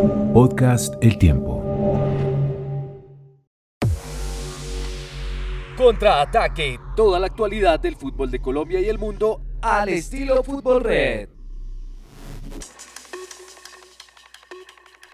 Podcast El Tiempo. Contraataque, toda la actualidad del fútbol de Colombia y el mundo al estilo Fútbol Red.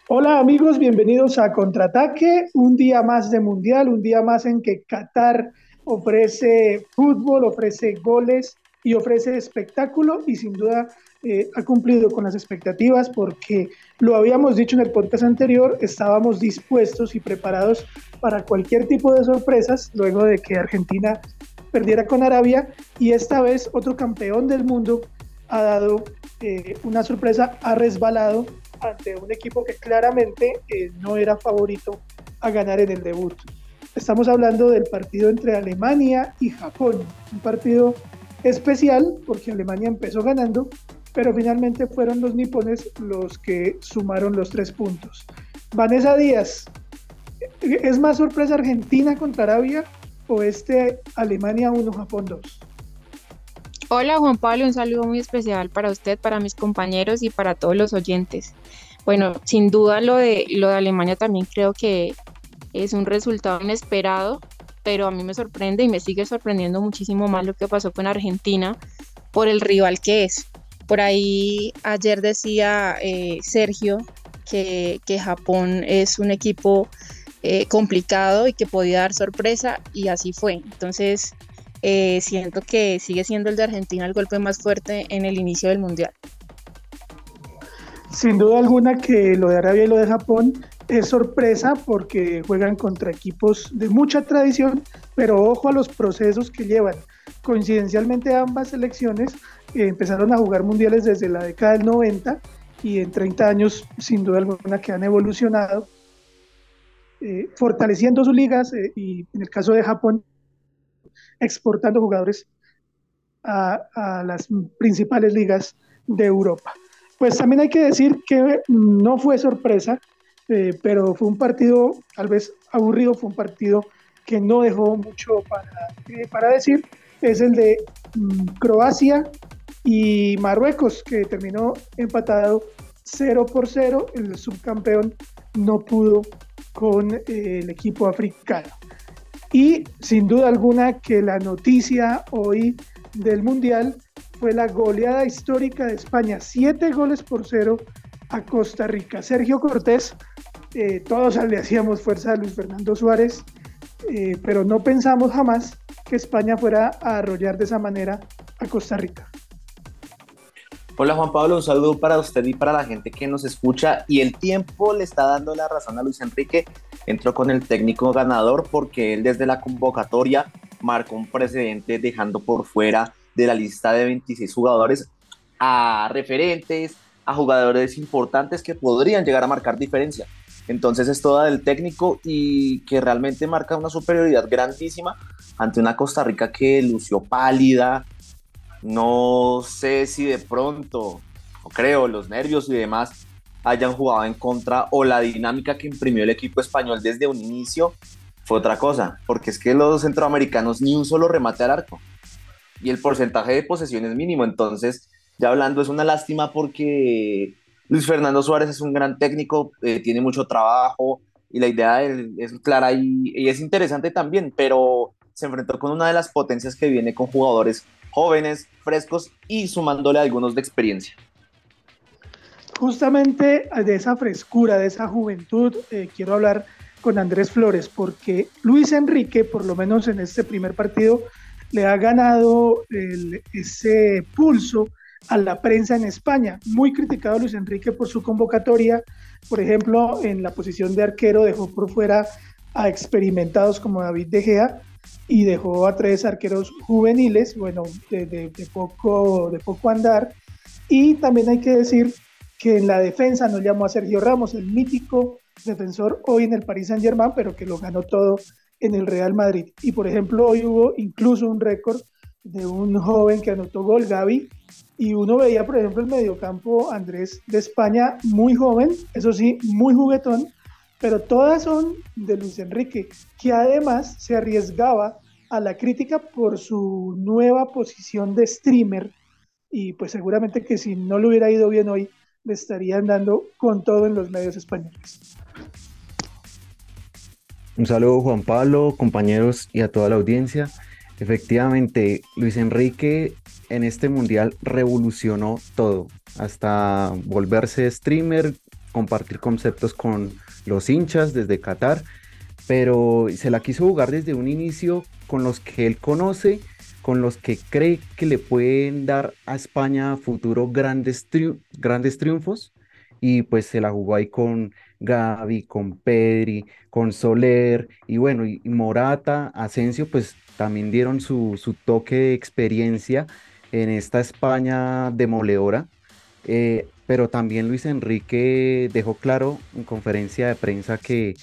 Hola amigos, bienvenidos a Contraataque, un día más de Mundial, un día más en que Qatar ofrece fútbol, ofrece goles y ofrece espectáculo y sin duda eh, ha cumplido con las expectativas porque lo habíamos dicho en el podcast anterior, estábamos dispuestos y preparados para cualquier tipo de sorpresas luego de que Argentina perdiera con Arabia y esta vez otro campeón del mundo ha dado eh, una sorpresa, ha resbalado ante un equipo que claramente eh, no era favorito a ganar en el debut. Estamos hablando del partido entre Alemania y Japón, un partido especial porque Alemania empezó ganando, pero finalmente fueron los nipones los que sumaron los tres puntos. Vanessa Díaz, ¿es más sorpresa Argentina contra Arabia o este Alemania 1, Japón 2? Hola Juan Pablo, un saludo muy especial para usted, para mis compañeros y para todos los oyentes. Bueno, sin duda lo de, lo de Alemania también creo que es un resultado inesperado, pero a mí me sorprende y me sigue sorprendiendo muchísimo más lo que pasó con Argentina por el rival que es. Por ahí ayer decía eh, Sergio que, Japón es un equipo eh, complicado y que podía dar sorpresa y así fue. Entonces eh, siento que sigue siendo el de Argentina el golpe más fuerte en el inicio del Mundial. Sin duda alguna que lo de Arabia y lo de Japón es sorpresa porque juegan contra equipos de mucha tradición, pero ojo a los procesos que llevan. Coincidencialmente ambas selecciones empezaron a jugar mundiales desde la década del 90 y en 30 años sin duda alguna que han evolucionado, eh, fortaleciendo sus ligas eh, y en el caso de Japón exportando jugadores a, a las principales ligas de Europa. Pues también hay que decir que no fue sorpresa, eh, pero fue un partido tal vez aburrido, fue un partido que no dejó mucho para, para decir, es el de mm, Croacia y Marruecos, que terminó empatado 0 por 0. El subcampeón no pudo con eh, el equipo africano. Y sin duda alguna que la noticia hoy del Mundial fue la goleada histórica de España, 7 goles por 0 a Costa Rica. Sergio Cortés, eh, todos le hacíamos fuerza a Luis Fernando Suárez, eh, pero no pensamos jamás que España fuera a arrollar de esa manera a Costa Rica. Hola Juan Pablo, un saludo para usted y para la gente que nos escucha. Y el tiempo le está dando la razón a Luis Enrique. Entró con el técnico ganador porque él desde la convocatoria marcó un precedente dejando por fuera de la lista de 26 jugadores a referentes, a jugadores importantes que podrían llegar a marcar diferencia. Entonces es toda del técnico y que realmente marca una superioridad grandísima ante una Costa Rica que lució pálida, no sé si de pronto, o creo, los nervios y demás hayan jugado en contra o la dinámica que imprimió el equipo español desde un inicio fue otra cosa, porque es que los centroamericanos ni un solo remate al arco y el porcentaje de posesión es mínimo, entonces ya hablando es una lástima porque Luis Fernando Suárez es un gran técnico, eh, tiene mucho trabajo y la idea es clara y, y es interesante también, pero se enfrentó con una de las potencias que viene con jugadores jóvenes, frescos y sumándole algunos de experiencia. Justamente de esa frescura, de esa juventud, eh, quiero hablar con Andrés Flores, porque Luis Enrique, por lo menos en este primer partido, le ha ganado ese pulso a la prensa en España. Muy criticado Luis Enrique por su convocatoria. Por ejemplo, en la posición de arquero dejó por fuera a experimentados como David De Gea y dejó a tres arqueros juveniles, bueno, de, poco, de poco andar. Y también hay que decir que en la defensa no llamó a Sergio Ramos, el mítico defensor hoy en el Paris Saint Germain, pero que lo ganó todo en el Real Madrid. Y por ejemplo, hoy hubo incluso un récord de un joven que anotó gol, Gaby, y uno veía, por ejemplo, el mediocampo Andrés de España, muy joven, eso sí, muy juguetón, pero todas son de Luis Enrique, que además se arriesgaba a la crítica por su nueva posición de streamer, y pues seguramente que si no le hubiera ido bien hoy, le estarían dando con todo en los medios españoles. Un saludo Juan Pablo, compañeros y a toda la audiencia. Efectivamente, Luis Enrique en este mundial revolucionó todo, hasta volverse streamer, compartir conceptos con los hinchas desde Qatar, pero se la quiso jugar desde un inicio con los que él conoce, con los que cree que le pueden dar a España a futuro grandes, grandes triunfos y pues se la jugó ahí con Gaby, con Pedri, con Soler y bueno, y Morata, Asensio, pues también dieron su, toque de experiencia en esta España demoledora. Eh, pero también Luis Enrique dejó claro en conferencia de prensa que,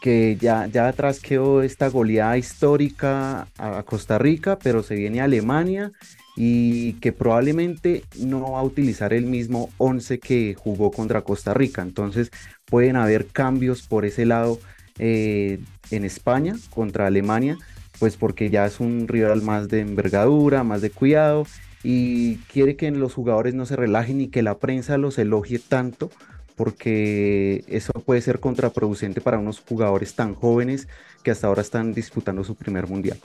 que ya, ya atrás quedó esta goleada histórica a Costa Rica, pero se viene a Alemania y que probablemente no va a utilizar el mismo 11 que jugó contra Costa Rica. Entonces pueden haber cambios por ese lado eh, en España contra Alemania, pues porque ya es un rival más de envergadura, más de cuidado y quiere que los jugadores no se relajen y que la prensa los elogie tanto porque eso puede ser contraproducente para unos jugadores tan jóvenes que hasta ahora están disputando su primer mundial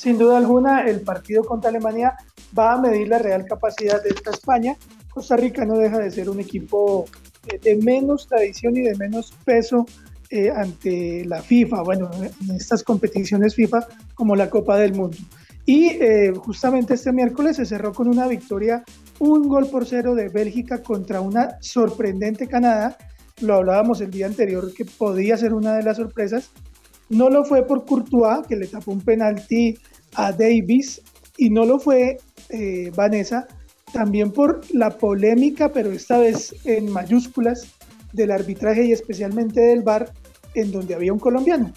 sin duda alguna, el partido contra Alemania va a medir la real capacidad de esta España. Costa Rica no deja de ser un equipo eh, de menos tradición y de menos peso eh, ante la FIFA, bueno, en estas competiciones FIFA como la Copa del Mundo. Y eh, justamente este miércoles se cerró con una victoria, un gol por cero de Bélgica contra una sorprendente Canadá. Lo hablábamos el día anterior que podía ser una de las sorpresas. No lo fue por Courtois, que le tapó un penalti a Davis, y no lo fue eh, Vanessa, también por la polémica, pero esta vez en mayúsculas, del arbitraje y especialmente del VAR, en donde había un colombiano.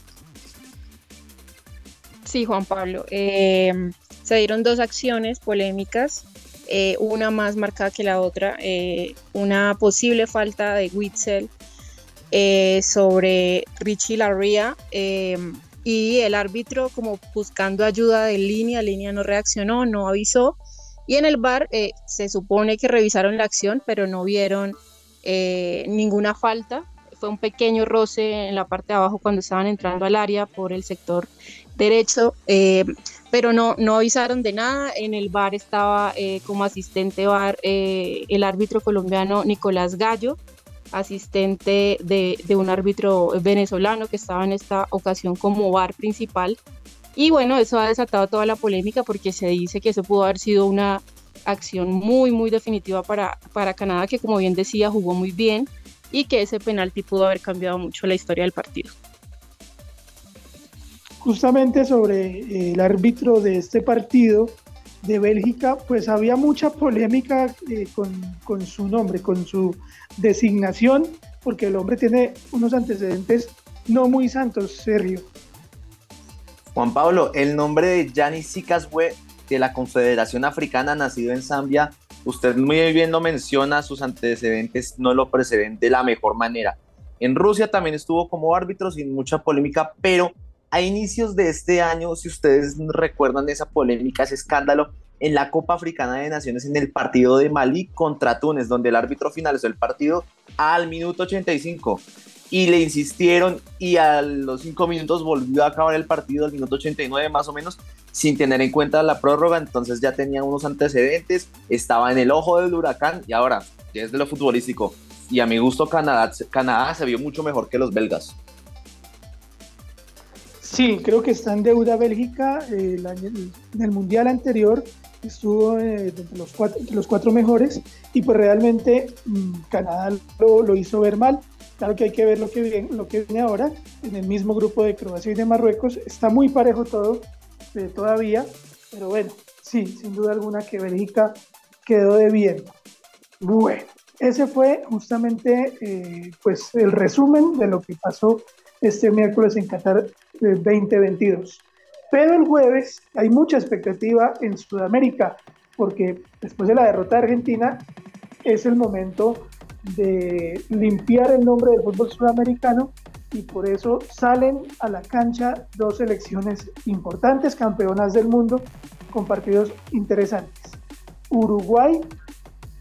Sí, Juan Pablo. Em, se dieron dos acciones polémicas, eh, una más marcada que la otra, eh, una posible falta de Witzel eh, sobre Richie Larria eh, y el árbitro como buscando ayuda de línea, línea no reaccionó, no avisó y en el bar eh, se supone que revisaron la acción pero no vieron ninguna falta, fue un pequeño roce en la parte de abajo cuando estaban entrando al área por el sector derecho, pero no, no avisaron de nada. En el bar estaba como asistente bar el árbitro colombiano Nicolás Gallo, asistente de, un árbitro venezolano que estaba en esta ocasión como bar principal. Y bueno, eso ha desatado toda la polémica porque se dice que eso pudo haber sido una acción muy, muy definitiva para, para Canadá, que como bien decía, jugó muy bien y que ese penalti pudo haber cambiado mucho la historia del partido. Justamente sobre eh, el árbitro de este partido, de Bélgica, pues había mucha polémica eh, con, su nombre, con su designación, porque el hombre tiene unos antecedentes no muy santos, Sergio. Juan Pablo, el nombre de Yanis Sikaswe de la Confederación Africana, nacido en Zambia, usted muy bien lo menciona, sus antecedentes no lo preceden de la mejor manera. En Rusia también estuvo como árbitro sin mucha polémica, pero a inicios de este año, si ustedes recuerdan esa polémica, ese escándalo en la Copa Africana de Naciones en el partido de Malí contra Túnez, donde el árbitro finalizó el partido al minuto 85 y le insistieron y a los cinco minutos volvió a acabar el partido al minuto 89 más o menos sin tener en cuenta la prórroga, entonces ya tenía unos antecedentes, estaba en el ojo del huracán y ahora, desde lo futbolístico, y a mi gusto Canadá, Canadá se vio mucho mejor que los belgas. Sí, creo que está en deuda Bélgica. Eh, en el mundial anterior estuvo eh, entre, los cuatro, mejores y pues realmente mm, Canadá lo, hizo ver mal. Claro que hay que ver lo que, viene, ahora en el mismo grupo de Croacia y de Marruecos. Está muy parejo todo eh, todavía, pero bueno, sí, sin duda alguna que Bélgica quedó de bien. Bueno, ese fue justamente pues el resumen de lo que pasó este miércoles en Qatar 2022. Pero el jueves hay mucha expectativa en Sudamérica, porque después de la derrota de Argentina es el momento de limpiar el nombre del fútbol sudamericano y por eso salen a la cancha dos selecciones importantes, campeonas del mundo, con partidos interesantes. Uruguay,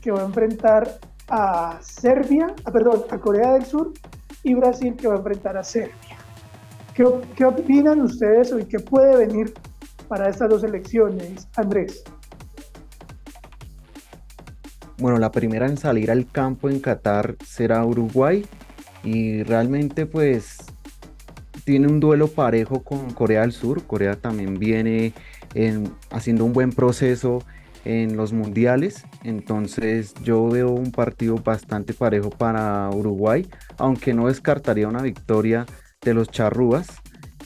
que va a enfrentar a Serbia, ah, perdón, a Corea del Sur, y Brasil, que va a enfrentar a Serbia. ¿Qué, opinan ustedes y qué puede venir para estas dos elecciones, Andrés? Bueno, la primera en salir al campo en Qatar será Uruguay y realmente pues tiene un duelo parejo con Corea del Sur. Corea también viene haciendo un buen proceso en los mundiales. Entonces yo veo un partido bastante parejo para Uruguay, aunque no descartaría una victoria de los charrúas.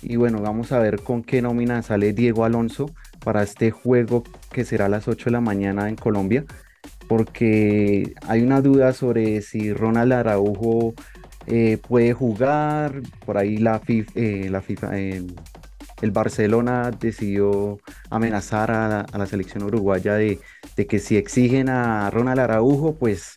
Y bueno, vamos a ver con qué nómina sale Diego Alonso para este juego que será a las 8 de la mañana en Colombia. Porque hay una duda sobre si Ronald Araujo eh, puede jugar. Por ahí la FIFA, eh, FIFA eh, el Barcelona decidió amenazar a la, selección uruguaya de, que si exigen a Ronald Araujo, pues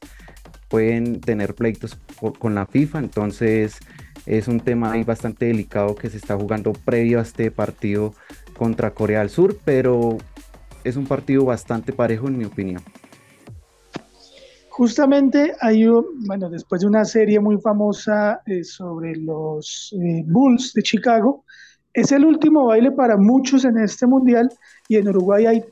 pueden tener pleitos con la FIFA. Entonces es un tema ahí bastante delicado que se está jugando previo a este partido contra Corea del Sur, pero es un partido bastante parejo en mi opinión. Justamente hay, bueno, después de una serie muy famosa eh, sobre los eh, Bulls de Chicago, es el último baile para muchos en este mundial y en Uruguay hay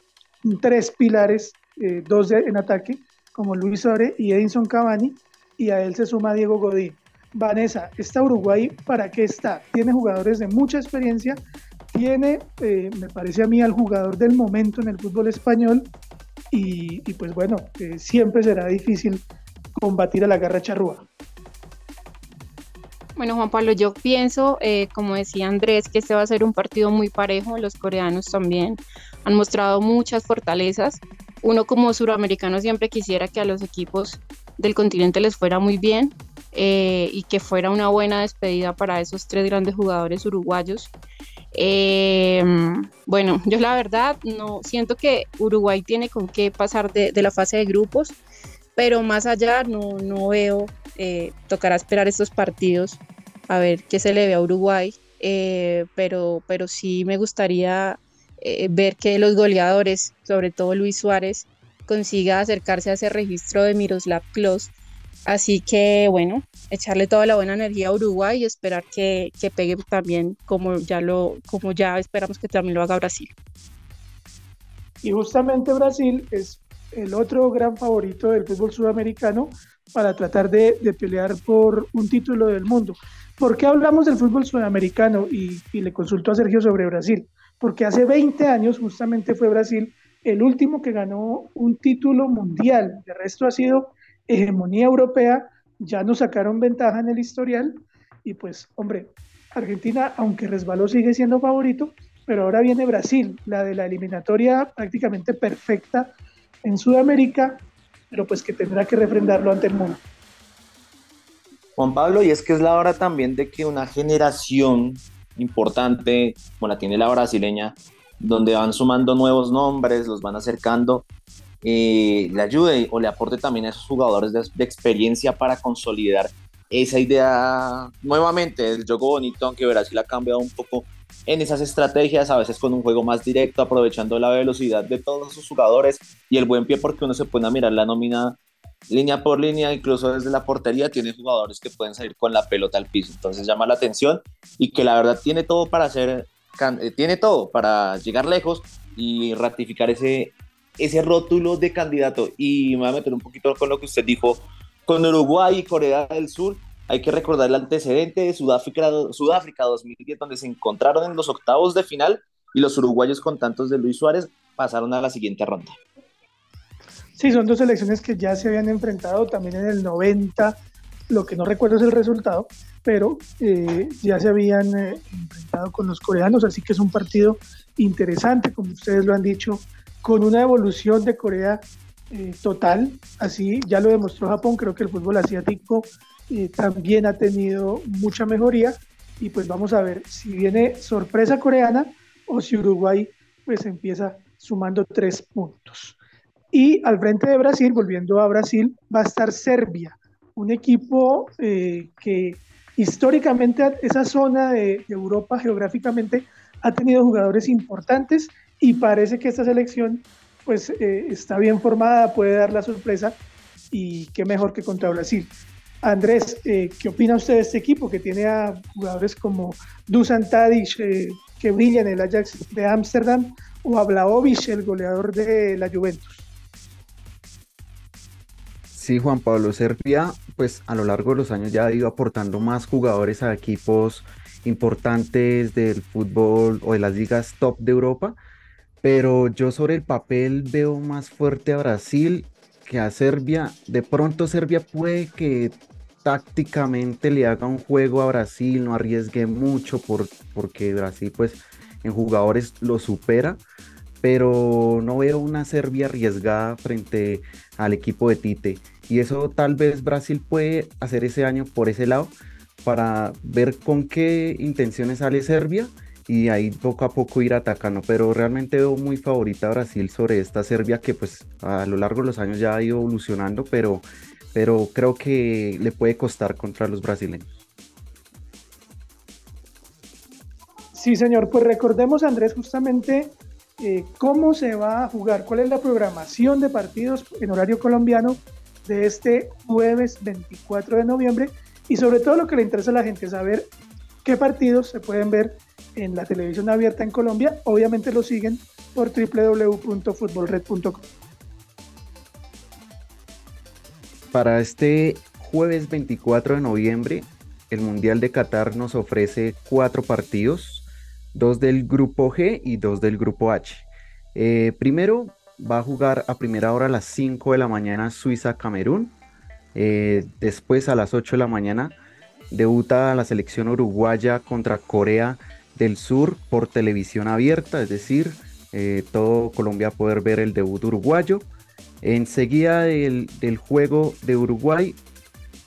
tres pilares, eh, dos en ataque, como Luis Ore y Edinson Cavani, y a él se suma Diego Godín. Vanessa, ¿está Uruguay para qué está? Tiene jugadores de mucha experiencia, tiene, eh, me parece a mí, al jugador del momento en el fútbol español, y, pues bueno, eh, siempre será difícil combatir a la garra charrúa. Bueno, Juan Pablo, yo pienso, eh, como decía Andrés, que este va a ser un partido muy parejo. Los coreanos también han mostrado muchas fortalezas. Uno como suramericano siempre quisiera que a los equipos del continente les fuera muy bien eh, y que fuera una buena despedida para esos tres grandes jugadores uruguayos. Eh, bueno, yo la verdad no siento que Uruguay tiene con qué pasar de, la fase de grupos, pero más allá no, no veo eh, tocará esperar estos partidos a ver qué se le ve a Uruguay, eh, pero, pero sí me gustaría ver que los goleadores, sobre todo Luis Suárez, consiga acercarse a ese registro de Miroslav Klose. Así que bueno, echarle toda la buena energía a Uruguay y esperar que, que pegue también como ya lo, como ya esperamos que también lo haga Brasil. Y justamente Brasil es el otro gran favorito del fútbol sudamericano para tratar de, pelear por un título del mundo. ¿Por qué hablamos del fútbol sudamericano? Y, le consulto a Sergio sobre Brasil. Porque hace 20 años justamente fue Brasil el último que ganó un título mundial. De resto ha sido hegemonía europea. Ya nos sacaron ventaja en el historial. Y pues, hombre, Argentina, aunque resbaló, sigue siendo favorito. Pero ahora viene Brasil, la de la eliminatoria prácticamente perfecta en Sudamérica pero pues que tendrá que refrendarlo ante el mundo. Juan Pablo, y es que es la hora también de que una generación importante, como la tiene la brasileña, donde van sumando nuevos nombres, los van acercando, eh, le ayude o le aporte también a esos jugadores de, experiencia para consolidar esa idea nuevamente del juego bonito, aunque Brasil ha cambiado un poco en esas estrategias, a veces con un juego más directo, aprovechando la velocidad de todos sus jugadores y el buen pie, porque uno se puede mirar la nómina línea por línea, incluso desde la portería, tiene jugadores que pueden salir con la pelota al piso. Entonces llama la atención y que la verdad tiene todo para eh, tiene todo para llegar lejos y ratificar ese, ese rótulo de candidato. Y me voy a meter un poquito con lo que usted dijo con Uruguay y Corea del Sur hay que recordar el antecedente de Sudáfrica, Sudáfrica 2010, donde se encontraron en los octavos de final y los uruguayos con tantos de Luis Suárez pasaron a la siguiente ronda. Sí, son dos selecciones que ya se habían enfrentado también en el 90, lo que no recuerdo es el resultado, pero eh, ya se habían eh, enfrentado con los coreanos, así que es un partido interesante, como ustedes lo han dicho, con una evolución de Corea eh, total, así ya lo demostró Japón, creo que el fútbol asiático eh, también ha tenido mucha mejoría. Y pues vamos a ver si viene sorpresa coreana o si Uruguay pues empieza sumando tres puntos. Y al frente de Brasil, volviendo a Brasil, va a estar Serbia, un equipo eh, que históricamente esa zona de, Europa geográficamente ha tenido jugadores importantes y parece que esta selección pues eh, está bien formada, puede dar la sorpresa y qué mejor que contra Brasil. Andrés, eh, ¿qué opina usted de este equipo que tiene a jugadores como Dusan Tadic, que brilla en el Ajax de Ámsterdam, o a el goleador de la Juventus? Sí, Juan Pablo Serbia, pues a lo largo de los años ya ha ido aportando más jugadores a equipos importantes del fútbol o de las ligas top de Europa, pero yo sobre el papel veo más fuerte a Brasil que a Serbia. De pronto Serbia puede que tácticamente le haga un juego a Brasil, no arriesgue mucho por, porque Brasil pues en jugadores lo supera, pero no veo una Serbia arriesgada frente al equipo de Tite. Y eso tal vez Brasil puede hacer ese año por ese lado para ver con qué intenciones sale Serbia y ahí poco a poco ir atacando, pero realmente veo muy favorita a Brasil sobre esta Serbia que pues a lo largo de los años ya ha ido evolucionando, pero, pero creo que le puede costar contra los brasileños. Sí, señor, pues recordemos Andrés justamente eh, cómo se va a jugar, cuál es la programación de partidos en horario colombiano de este jueves 24 de noviembre y sobre todo lo que le interesa a la gente, saber qué partidos se pueden ver en la televisión abierta en Colombia. Obviamente lo siguen por www.futbolred.com. Para este jueves 24 de noviembre, el Mundial de Qatar nos ofrece cuatro partidos, dos del grupo G y dos del grupo H. Eh, primero va a jugar a primera hora a las 5 de la mañana Suiza-Camerún. Eh, después a las 8 de la mañana debuta la selección uruguaya contra Corea del Sur por televisión abierta, es decir, eh, todo Colombia poder ver el debut uruguayo. Enseguida del, del juego de Uruguay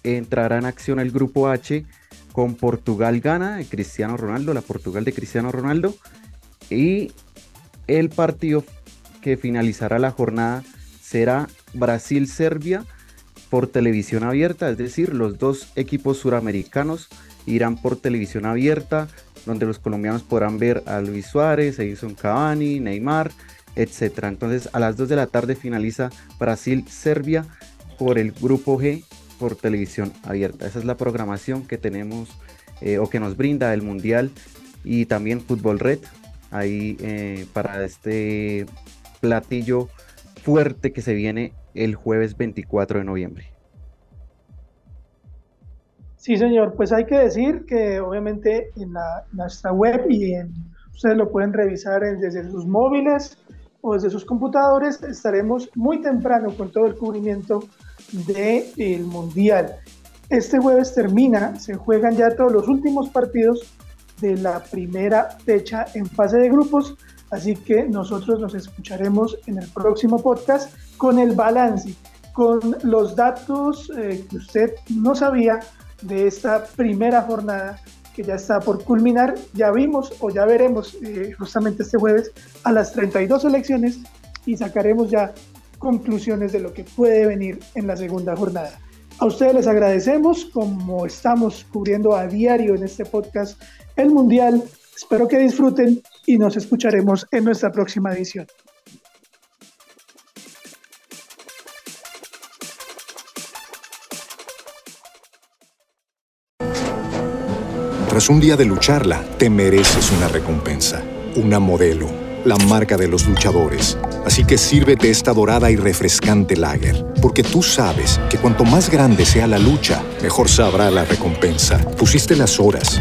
entrará en acción el grupo H con Portugal gana Cristiano Ronaldo, la Portugal de Cristiano Ronaldo. Y el partido que finalizará la jornada será Brasil-Serbia por televisión abierta, es decir, los dos equipos suramericanos irán por televisión abierta, donde los colombianos podrán ver a Luis Suárez, Edison Cavani, Neymar, etc. Entonces a las 2 de la tarde finaliza Brasil-Serbia por el grupo G por televisión abierta. Esa es la programación que tenemos eh, o que nos brinda el Mundial y también Fútbol Red ahí eh, para este platillo fuerte que se viene el jueves 24 de noviembre. Sí, señor, pues hay que decir que obviamente en nuestra web y ustedes lo pueden revisar desde sus móviles o desde sus computadores, estaremos muy temprano con todo el cubrimiento del Mundial. Este jueves termina, se juegan ya todos los últimos partidos de la primera fecha en fase de grupos, así que nosotros nos escucharemos en el próximo podcast con el balance, con los datos eh, que usted no sabía de esta primera jornada que ya está por culminar. Ya vimos o ya veremos eh, justamente este jueves a las 32 elecciones y sacaremos ya conclusiones de lo que puede venir en la segunda jornada. A ustedes les agradecemos, como estamos cubriendo a diario en este podcast el Mundial. Espero que disfruten y nos escucharemos en nuestra próxima edición. Tras un día de lucharla, te mereces una recompensa, una modelo, la marca de los luchadores. Así que sírvete esta dorada y refrescante lager, porque tú sabes que cuanto más grande sea la lucha, mejor sabrá la recompensa. Pusiste las horas,